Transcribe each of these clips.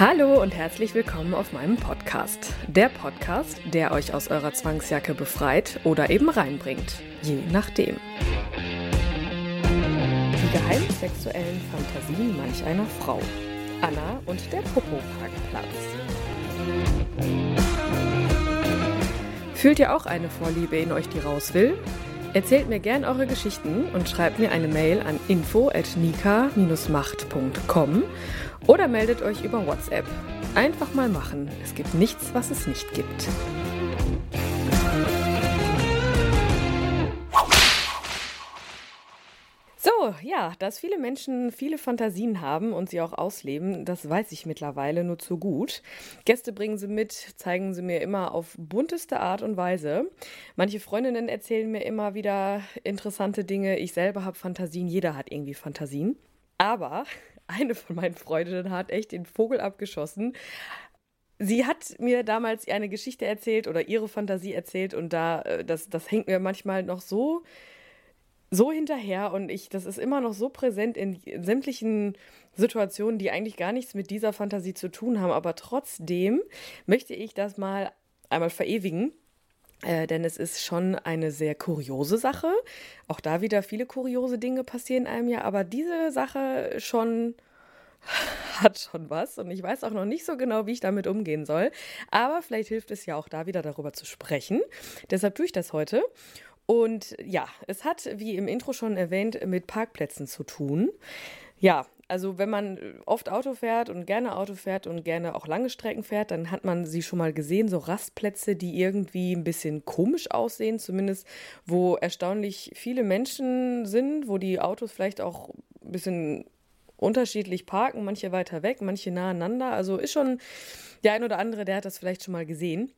Hallo und herzlich willkommen auf meinem Podcast. Der Podcast, der euch aus eurer Zwangsjacke befreit oder eben reinbringt, je nachdem. Die geheimen sexuellen Fantasien manch einer Frau. Anna und der Popo-Parkplatz. Fühlt ihr auch eine Vorliebe in euch, die raus will? Erzählt mir gern eure Geschichten und schreibt mir eine Mail an info@nika-macht.com oder meldet euch über WhatsApp. Einfach mal machen. Es gibt nichts, was es nicht gibt. So, ja, dass viele Menschen viele Fantasien haben und sie auch ausleben, das weiß ich mittlerweile nur zu gut. Gäste bringen sie mit, zeigen sie mir immer auf bunteste Art und Weise. Manche Freundinnen erzählen mir immer wieder interessante Dinge. Ich selber habe Fantasien, jeder hat irgendwie Fantasien. Aber eine von meinen Freundinnen hat echt den Vogel abgeschossen. Sie hat mir damals eine Geschichte erzählt oder ihre Fantasie erzählt und da, äh, das, das hängt mir manchmal noch so so hinterher und ich, das ist immer noch so präsent in, sämtlichen Situationen, die eigentlich gar nichts mit dieser Fantasie zu tun haben. Aber trotzdem möchte ich das mal einmal verewigen. Äh, denn es ist schon eine sehr kuriose Sache. Auch da wieder viele kuriose Dinge passieren einem ja, aber diese Sache schon hat schon was und ich weiß auch noch nicht so genau, wie ich damit umgehen soll. Aber vielleicht hilft es ja auch da wieder darüber zu sprechen. Deshalb tue ich das heute. Und ja, es hat, wie im Intro schon erwähnt, mit Parkplätzen zu tun. Ja, also wenn man oft Auto fährt und gerne Auto fährt und gerne auch lange Strecken fährt, dann hat man sie schon mal gesehen, so Rastplätze, die irgendwie ein bisschen komisch aussehen, zumindest wo erstaunlich viele Menschen sind, wo die Autos vielleicht auch ein bisschen unterschiedlich parken, manche weiter weg, manche naheinander. Also ist schon der ein oder andere, der hat das vielleicht schon mal gesehen.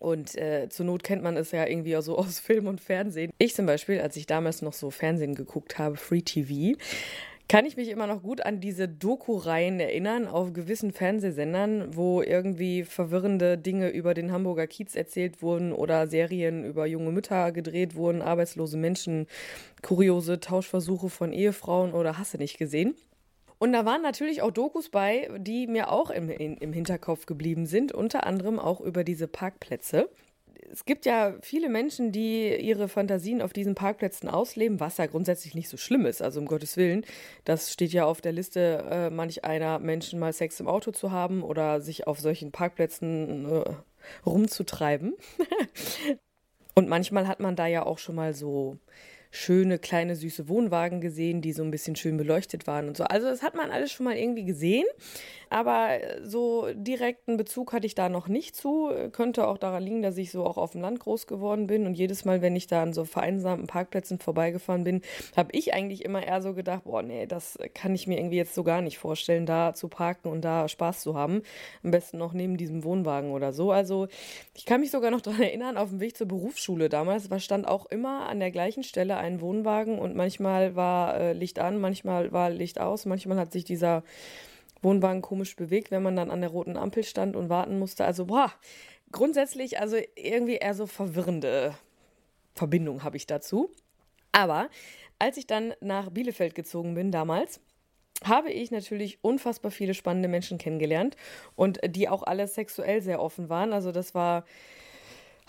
Und äh, zur Not kennt man es ja irgendwie auch so aus Film und Fernsehen. Ich zum Beispiel, als ich damals noch so Fernsehen geguckt habe, Free TV, kann ich mich immer noch gut an diese Doku-Reihen erinnern auf gewissen Fernsehsendern, wo irgendwie verwirrende Dinge über den Hamburger Kiez erzählt wurden oder Serien über junge Mütter gedreht wurden, arbeitslose Menschen, kuriose Tauschversuche von Ehefrauen oder Hasse nicht gesehen. Und da waren natürlich auch Dokus bei, die mir auch im, im Hinterkopf geblieben sind, unter anderem auch über diese Parkplätze. Es gibt ja viele Menschen, die ihre Fantasien auf diesen Parkplätzen ausleben, was ja grundsätzlich nicht so schlimm ist, also um Gottes Willen. Das steht ja auf der Liste äh, manch einer Menschen mal Sex im Auto zu haben oder sich auf solchen Parkplätzen äh, rumzutreiben. Und manchmal hat man da ja auch schon mal so schöne, kleine, süße Wohnwagen gesehen, die so ein bisschen schön beleuchtet waren und so. Also das hat man alles schon mal irgendwie gesehen, aber so direkten Bezug hatte ich da noch nicht zu. Könnte auch daran liegen, dass ich so auch auf dem Land groß geworden bin und jedes Mal, wenn ich da an so vereinsamten Parkplätzen vorbeigefahren bin, habe ich eigentlich immer eher so gedacht, boah, nee, das kann ich mir irgendwie jetzt so gar nicht vorstellen, da zu parken und da Spaß zu haben. Am besten noch neben diesem Wohnwagen oder so. Also ich kann mich sogar noch daran erinnern, auf dem Weg zur Berufsschule damals, war stand auch immer an der gleichen Stelle ein Wohnwagen und manchmal war äh, Licht an, manchmal war Licht aus, manchmal hat sich dieser Wohnwagen komisch bewegt, wenn man dann an der roten Ampel stand und warten musste. Also, boah, grundsätzlich, also irgendwie eher so verwirrende Verbindung habe ich dazu. Aber als ich dann nach Bielefeld gezogen bin damals, habe ich natürlich unfassbar viele spannende Menschen kennengelernt und die auch alle sexuell sehr offen waren. Also das war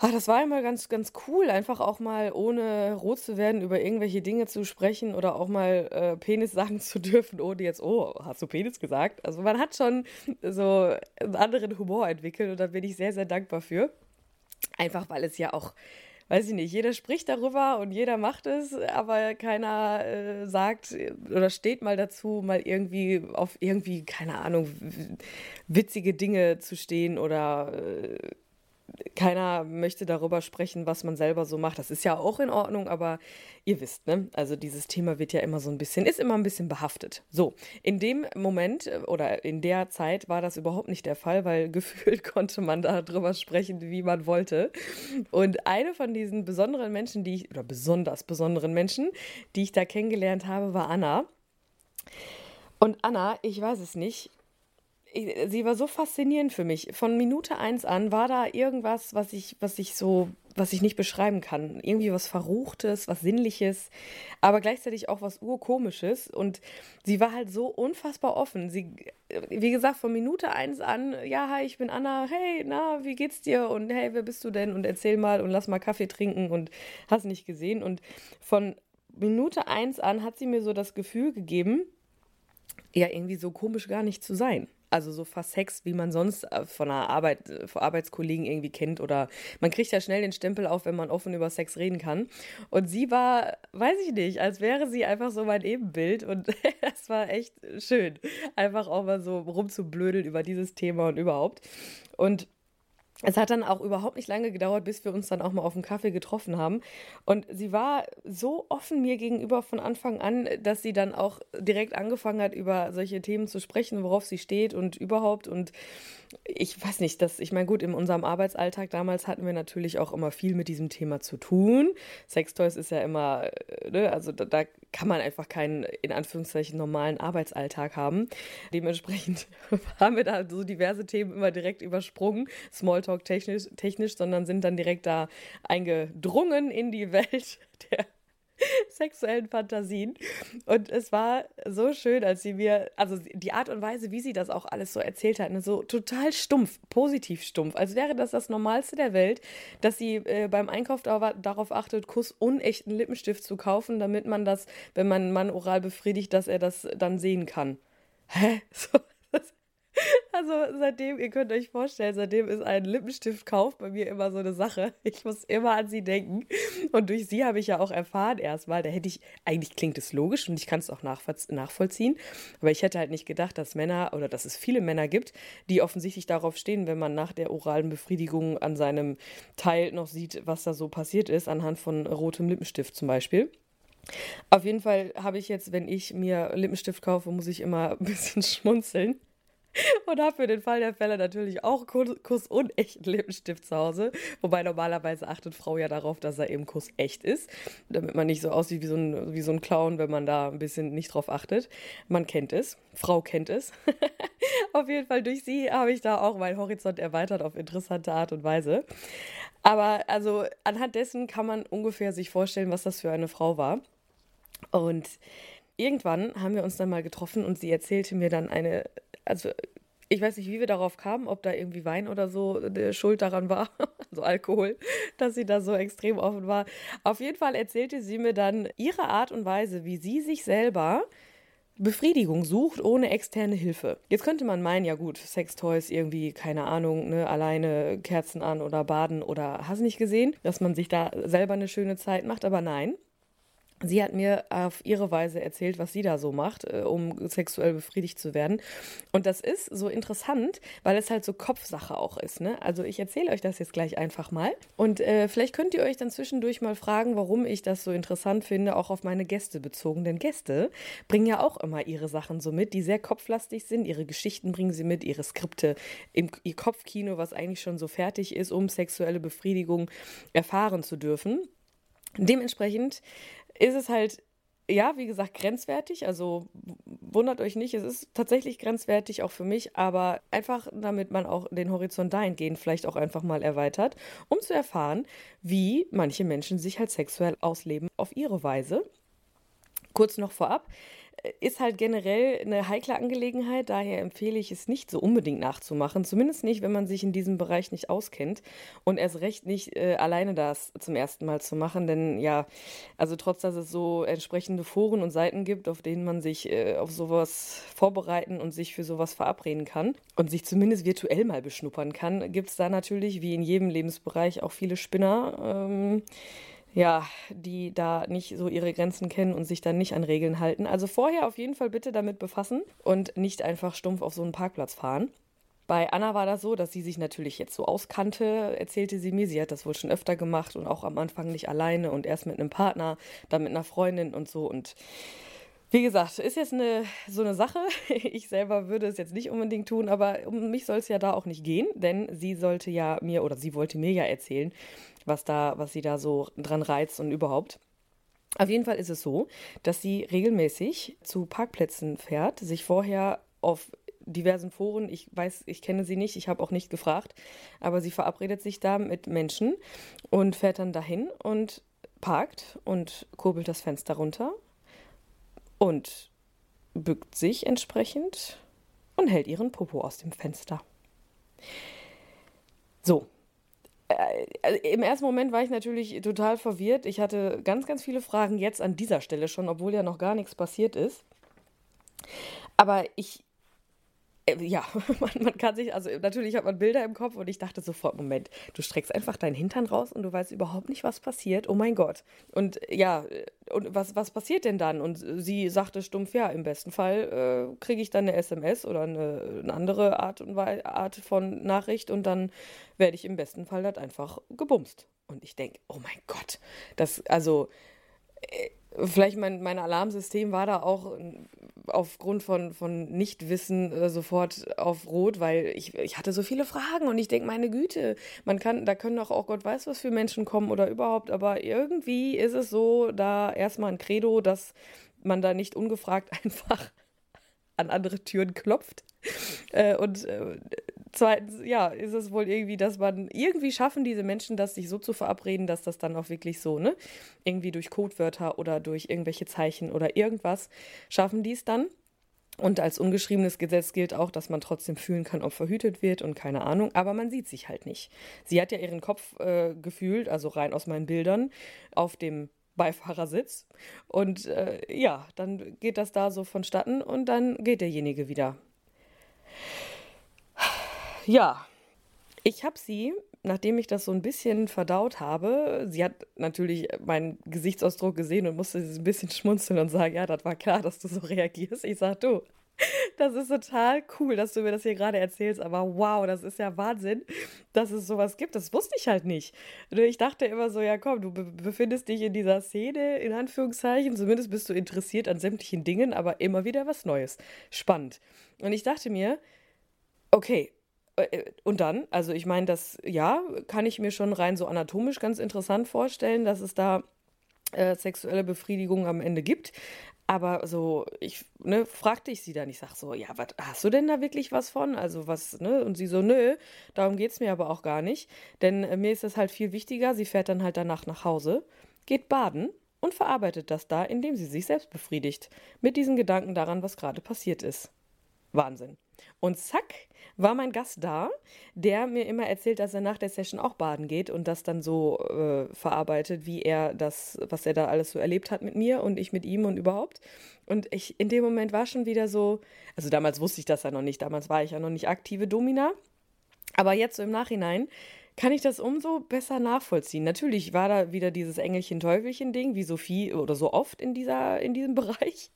Ach, das war immer ganz, ganz cool, einfach auch mal ohne rot zu werden, über irgendwelche Dinge zu sprechen oder auch mal äh, Penis sagen zu dürfen, ohne jetzt, oh, hast du Penis gesagt? Also man hat schon so einen anderen Humor entwickelt und da bin ich sehr, sehr dankbar für. Einfach weil es ja auch, weiß ich nicht, jeder spricht darüber und jeder macht es, aber keiner äh, sagt oder steht mal dazu, mal irgendwie auf irgendwie, keine Ahnung, witzige Dinge zu stehen oder. Äh, keiner möchte darüber sprechen, was man selber so macht. Das ist ja auch in Ordnung, aber ihr wisst, ne? Also dieses Thema wird ja immer so ein bisschen, ist immer ein bisschen behaftet. So, in dem Moment äh, oder in der Zeit war das überhaupt nicht der Fall, weil gefühlt konnte man darüber sprechen, wie man wollte. Und eine von diesen besonderen Menschen, die ich, oder besonders besonderen Menschen, die ich da kennengelernt habe, war Anna. Und Anna, ich weiß es nicht, sie war so faszinierend für mich. Von Minute eins an war da irgendwas, was ich, was ich so, was ich nicht beschreiben kann. Irgendwie was Verruchtes, was Sinnliches, aber gleichzeitig auch was Urkomisches. Und sie war halt so unfassbar offen. Sie, wie gesagt, von Minute eins an, ja, hi, ich bin Anna, hey, na, wie geht's dir? Und hey, wer bist du denn? Und erzähl mal und lass mal Kaffee trinken und hast nicht gesehen. Und von Minute eins an hat sie mir so das Gefühl gegeben, ja, irgendwie so komisch gar nicht zu sein. Also so versext, wie man sonst äh, von einer Arbeit, äh, von Arbeitskollegen irgendwie kennt. Oder man kriegt ja schnell den Stempel auf, wenn man offen über Sex reden kann. Und sie war, weiß ich nicht, als wäre sie einfach so mein Ebenbild. Und das war echt schön. Einfach auch mal so rumzublödeln über dieses Thema und überhaupt. Und es hat dann auch überhaupt nicht lange gedauert, bis wir uns dann auch mal auf dem Kaffee getroffen haben. Und sie war so offen mir gegenüber von Anfang an, dass sie dann auch direkt angefangen hat, über solche Themen zu sprechen, worauf sie steht und überhaupt. Und ich weiß nicht, dass, ich meine, gut, in unserem Arbeitsalltag damals hatten wir natürlich auch immer viel mit diesem Thema zu tun. Sextoys ist ja immer, äh, ne, also da, da kann man einfach keinen, in Anführungszeichen, normalen Arbeitsalltag haben. Dementsprechend haben wir da so diverse Themen immer direkt übersprungen, Smalltalk technisch, technisch sondern sind dann direkt da eingedrungen in die Welt der sexuellen Fantasien. Und es war so schön, als sie mir, also die Art und Weise, wie sie das auch alles so erzählt hat, ne, so total stumpf, positiv stumpf, als wäre das das Normalste der Welt, dass sie äh, beim Einkauf da, darauf achtet, Kuss unechten Lippenstift zu kaufen, damit man das, wenn man einen Mann oral befriedigt, dass er das dann sehen kann. Hä? So, also seitdem, ihr könnt euch vorstellen, seitdem ist ein Lippenstiftkauf bei mir immer so eine Sache. Ich muss immer an sie denken. Und durch sie habe ich ja auch erfahren erstmal, da hätte ich, eigentlich klingt es logisch und ich kann es auch nachvollziehen, aber ich hätte halt nicht gedacht, dass Männer oder dass es viele Männer gibt, die offensichtlich darauf stehen, wenn man nach der oralen Befriedigung an seinem Teil noch sieht, was da so passiert ist, anhand von rotem Lippenstift zum Beispiel. Auf jeden Fall habe ich jetzt, wenn ich mir Lippenstift kaufe, muss ich immer ein bisschen schmunzeln und habe für den Fall der Fälle natürlich auch Kuss und echten Lippenstift zu Hause. Wobei normalerweise achtet Frau ja darauf, dass er eben Kuss echt ist, damit man nicht so aussieht wie so ein, wie so ein Clown, wenn man da ein bisschen nicht drauf achtet. Man kennt es, Frau kennt es. auf jeden Fall durch sie habe ich da auch meinen Horizont erweitert auf interessante Art und Weise. Aber also anhand dessen kann man ungefähr sich vorstellen, was das für eine Frau war. Und irgendwann haben wir uns dann mal getroffen und sie erzählte mir dann eine also ich weiß nicht, wie wir darauf kamen, ob da irgendwie Wein oder so der Schuld daran war, also Alkohol, dass sie da so extrem offen war. Auf jeden Fall erzählte sie mir dann ihre Art und Weise, wie sie sich selber Befriedigung sucht ohne externe Hilfe. Jetzt könnte man meinen, ja gut, Sextoys irgendwie, keine Ahnung, ne, alleine Kerzen an oder baden oder hast nicht gesehen, dass man sich da selber eine schöne Zeit macht, aber nein. Sie hat mir auf ihre Weise erzählt, was sie da so macht, äh, um sexuell befriedigt zu werden. Und das ist so interessant, weil es halt so Kopfsache auch ist. Ne? Also ich erzähle euch das jetzt gleich einfach mal. Und äh, vielleicht könnt ihr euch dann zwischendurch mal fragen, warum ich das so interessant finde, auch auf meine Gäste bezogen. Denn Gäste bringen ja auch immer ihre Sachen so mit, die sehr kopflastig sind. Ihre Geschichten bringen sie mit, ihre Skripte, ihr Kopfkino, was eigentlich schon so fertig ist, um sexuelle Befriedigung erfahren zu dürfen. Dementsprechend ist es halt, ja, wie gesagt, grenzwertig. Also wundert euch nicht, es ist tatsächlich grenzwertig auch für mich, aber einfach damit man auch den Horizont dahingehend vielleicht auch einfach mal erweitert, um zu erfahren, wie manche Menschen sich halt sexuell ausleben auf ihre Weise. Kurz noch vorab, ist halt generell eine heikle Angelegenheit, daher empfehle ich es nicht so unbedingt nachzumachen, zumindest nicht, wenn man sich in diesem Bereich nicht auskennt und erst recht nicht äh, alleine das zum ersten Mal zu machen, denn ja, also trotz dass es so entsprechende Foren und Seiten gibt, auf denen man sich äh, auf sowas vorbereiten und sich für sowas verabreden kann und sich zumindest virtuell mal beschnuppern kann, gibt es da natürlich wie in jedem Lebensbereich auch viele Spinner. Ähm, ja, die da nicht so ihre Grenzen kennen und sich dann nicht an Regeln halten. Also vorher auf jeden Fall bitte damit befassen und nicht einfach stumpf auf so einen Parkplatz fahren. Bei Anna war das so, dass sie sich natürlich jetzt so auskannte, erzählte sie mir. Sie hat das wohl schon öfter gemacht und auch am Anfang nicht alleine und erst mit einem Partner, dann mit einer Freundin und so. Und wie gesagt, ist jetzt eine, so eine Sache. Ich selber würde es jetzt nicht unbedingt tun, aber um mich soll es ja da auch nicht gehen, denn sie sollte ja mir oder sie wollte mir ja erzählen, was da, was sie da so dran reizt und überhaupt. Auf jeden Fall ist es so, dass sie regelmäßig zu Parkplätzen fährt, sich vorher auf diversen Foren, ich weiß, ich kenne sie nicht, ich habe auch nicht gefragt, aber sie verabredet sich da mit Menschen und fährt dann dahin und parkt und kurbelt das Fenster runter und bückt sich entsprechend und hält ihren Popo aus dem Fenster. So. Äh, also Im ersten Moment war ich natürlich total verwirrt. Ich hatte ganz, ganz viele Fragen jetzt an dieser Stelle schon, obwohl ja noch gar nichts passiert ist. Aber ich ja, man, man, kann sich, also natürlich hat man Bilder im Kopf und ich dachte sofort, Moment, du streckst einfach deinen Hintern raus und du weißt überhaupt nicht, was passiert. Oh mein Gott. Und ja, und was, was passiert denn dann? Und sie sagte stumpf, ja, im besten Fall äh, kriege ich dann eine SMS oder eine, eine andere Art, und Art von Nachricht und dann werde ich im besten Fall das einfach gebumst. Und ich denke, oh mein Gott, das, also, äh, vielleicht mein, mein Alarmsystem war da auch aufgrund von, von Nichtwissen äh, sofort auf Rot, weil ich, ich hatte so viele Fragen und ich denke, meine Güte, man kann, da können doch auch Gott weiß was für Menschen kommen oder überhaupt, aber irgendwie ist es so, da erstmal ein Credo, dass man da nicht ungefragt einfach an andere Türen klopft. Äh, und äh, zweitens, ja, ist es wohl irgendwie, dass man irgendwie schaffen diese Menschen, das sich so zu verabreden, dass das dann auch wirklich so, ne, irgendwie durch Codewörter oder durch irgendwelche Zeichen oder irgendwas schaffen die es dann. Und als ungeschriebenes Gesetz gilt auch, dass man trotzdem fühlen kann, ob verhütet wird und keine Ahnung, aber man sieht sich halt nicht. Sie hat ja ihren Kopf äh, gefühlt, also rein aus meinen Bildern, auf dem Beifahrersitz. Und äh, ja, dann geht das da so vonstatten und dann geht derjenige wieder. Ja, ich habe sie, nachdem ich das so ein bisschen verdaut habe, sie hat natürlich meinen Gesichtsausdruck gesehen und musste ein bisschen schmunzeln und sagen, ja, das war klar, dass du so reagierst. Ich sage, du, das ist total cool, dass du mir das hier gerade erzählst, aber wow, das ist ja Wahnsinn, dass es sowas gibt. Das wusste ich halt nicht. Ich dachte immer so, ja komm, du befindest dich in dieser Szene, in Anführungszeichen, zumindest bist du interessiert an sämtlichen Dingen, aber immer wieder was Neues. Spannend. Und ich dachte mir, okay, und dann, also ich meine, das, ja, kann ich mir schon rein so anatomisch ganz interessant vorstellen, dass es da äh, sexuelle Befriedigung am Ende gibt. Aber so, ich, ne, fragte ich sie dann, ich sag so, ja, was hast du denn da wirklich was von? Also was, ne? Und sie so, nö, darum geht es mir aber auch gar nicht. Denn äh, mir ist das halt viel wichtiger. Sie fährt dann halt danach nach Hause, geht baden und verarbeitet das da, indem sie sich selbst befriedigt. Mit diesen Gedanken daran, was gerade passiert ist. Wahnsinn. Und zack, war mein Gast da, der mir immer erzählt, dass er nach der Session auch baden geht und das dann so äh, verarbeitet, wie er das, was er da alles so erlebt hat mit mir und ich mit ihm und überhaupt. Und ich in dem Moment war schon wieder so, also damals wusste ich das ja noch nicht, damals war ich ja noch nicht aktive Domina, aber jetzt so im Nachhinein kann ich das umso besser nachvollziehen. Natürlich war da wieder dieses Engelchen-Teufelchen-Ding, wie so viel oder so oft in, dieser, in diesem Bereich.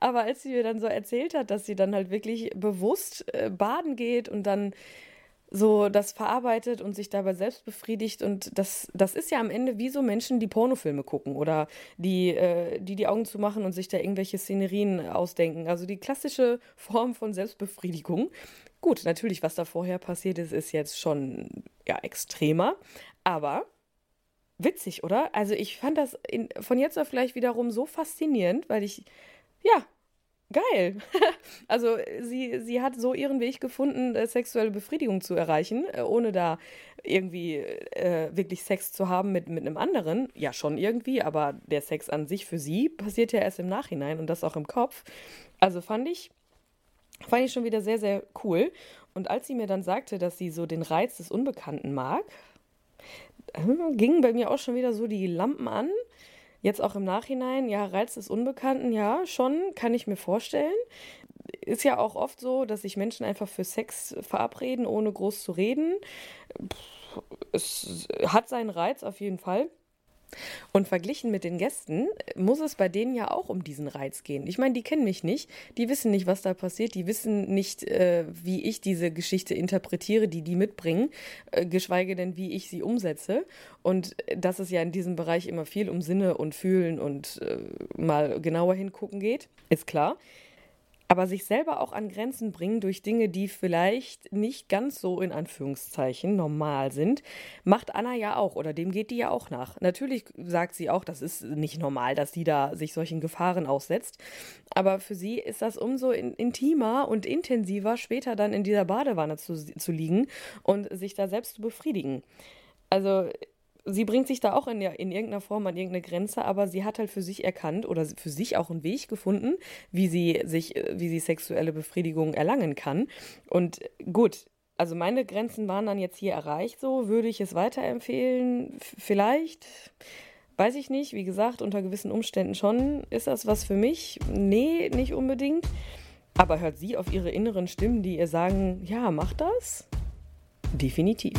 Aber als sie mir dann so erzählt hat, dass sie dann halt wirklich bewusst äh, baden geht und dann so das verarbeitet und sich dabei selbst befriedigt und das, das ist ja am Ende wie so Menschen, die Pornofilme gucken oder die, äh, die die Augen zumachen und sich da irgendwelche Szenerien ausdenken. Also die klassische Form von Selbstbefriedigung. Gut, natürlich, was da vorher passiert ist, ist jetzt schon ja extremer, aber witzig, oder? Also ich fand das in, von jetzt auf gleich wiederum so faszinierend, weil ich ja, geil. also sie, sie hat so ihren Weg gefunden, äh, sexuelle Befriedigung zu erreichen, äh, ohne da irgendwie äh, wirklich Sex zu haben mit, mit einem anderen. Ja, schon irgendwie, aber der Sex an sich für sie passiert ja erst im Nachhinein und das auch im Kopf. Also fand ich, fand ich schon wieder sehr, sehr cool. Und als sie mir dann sagte, dass sie so den Reiz des Unbekannten mag, äh, gingen bei mir auch schon wieder so die Lampen an. Jetzt auch im Nachhinein, ja, Reiz des Unbekannten, ja, schon, kann ich mir vorstellen. Ist ja auch oft so, dass sich Menschen einfach für Sex verabreden, ohne groß zu reden. Es hat seinen Reiz auf jeden Fall. Und verglichen mit den Gästen muss es bei denen ja auch um diesen Reiz gehen. Ich meine, die kennen mich nicht, die wissen nicht, was da passiert, die wissen nicht, äh, wie ich diese Geschichte interpretiere, die die mitbringen, äh, geschweige denn, wie ich sie umsetze. Und dass es ja in diesem Bereich immer viel um Sinne und Fühlen und äh, mal genauer hingucken geht, ist klar aber sich selber auch an Grenzen bringen durch Dinge, die vielleicht nicht ganz so in Anführungszeichen normal sind, macht Anna ja auch oder dem geht die ja auch nach. Natürlich sagt sie auch, das ist nicht normal, dass sie da sich solchen Gefahren aussetzt, aber für sie ist das umso in, intimer und intensiver, später dann in dieser Badewanne zu, zu liegen und sich da selbst zu befriedigen. Also sie bringt sich da auch in, in irgendeiner Form an irgendeine Grenze, aber sie hat halt für sich erkannt oder für sich auch einen Weg gefunden, wie sie sich, wie sie sexuelle Befriedigung erlangen kann. Und gut, also meine Grenzen waren dann jetzt hier erreicht, so würde ich es weiterempfehlen, vielleicht. Weiß ich nicht, wie gesagt, unter gewissen Umständen schon. Ist das was für mich? Nee, nicht unbedingt. Aber hört sie auf ihre inneren Stimmen, die ihr sagen, ja, mach das? Definitiv.